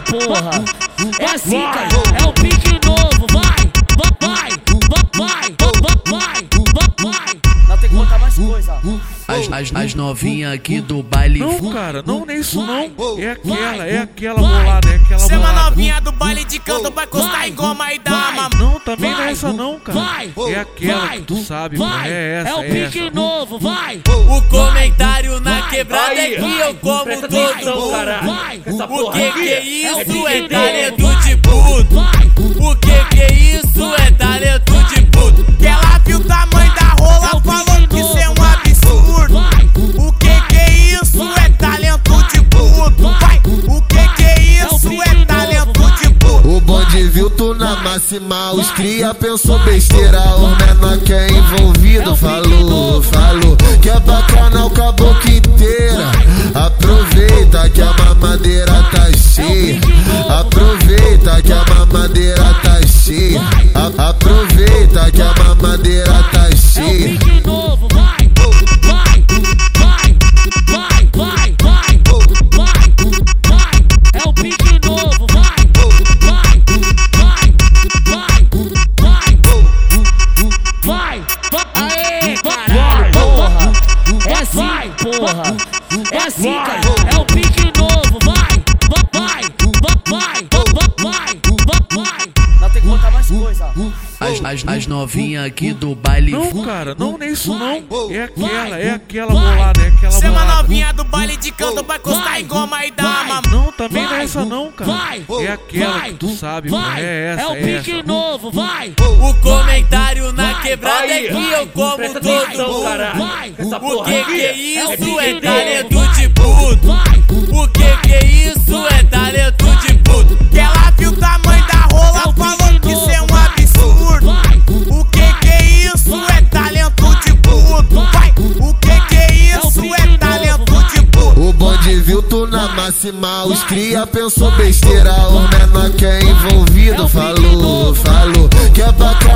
porra. É assim, cara. É o pique novo. Vai, vai, vai, vai, vai, vai, vai. Não tem que botar mais coisa. As, as, as novinhas aqui do baile. Não, cara, não, nem isso não. É aquela, é aquela bolada, é aquela Chama a bolada. novinha do baile de canto, vai encostar em goma e uma Não, também não é essa não, cara. Vai, É aquela vai, que tu sabe, vai. É essa, É o é pique essa. novo. Vai, O comentário na Vai, quebrada é vai, que eu como presta todo atenção, mundo. vai. O que que é É isso? É novo. talento de puto. Vai, O que máxima, os cria pensou besteira, o menor que é envolvido falou, falou que é bacana o caboclo inteira. Aproveita que a mamadeira tá cheia, aproveita que a mamadeira tá cheia, aproveita que a mamadeira porra. É assim, cara. É o pique novo, vai, vai, vai, vai, vai. Não tem que botar mais coisa. As, as, as novinhas aqui do baile. Não, cara, não, nem isso não. É aquela, é aquela bolada, é aquela Chama a bolada. novinha do baile de canto, vai encostar em goma e dar uma Não, também não é essa não, cara. vai, É aquela que tu sabe, vai. É essa, É o é pique novo, vai. O comentário na Vai, quebrada é vai, que eu como todo mundo. caralho. Vai, Essa O que que é É isso? É talento de puto. vai. O que que é isso? É talento de puto. Que ela viu o tamanho da É rola, o falou que isso é um absurdo. O que que é isso? É talento de puto. Vai. O que que é isso? É talento de puto. O bonde viu tu na máxima, os cria pensou besteira, o menor que é envolvido falou, falou que é bacana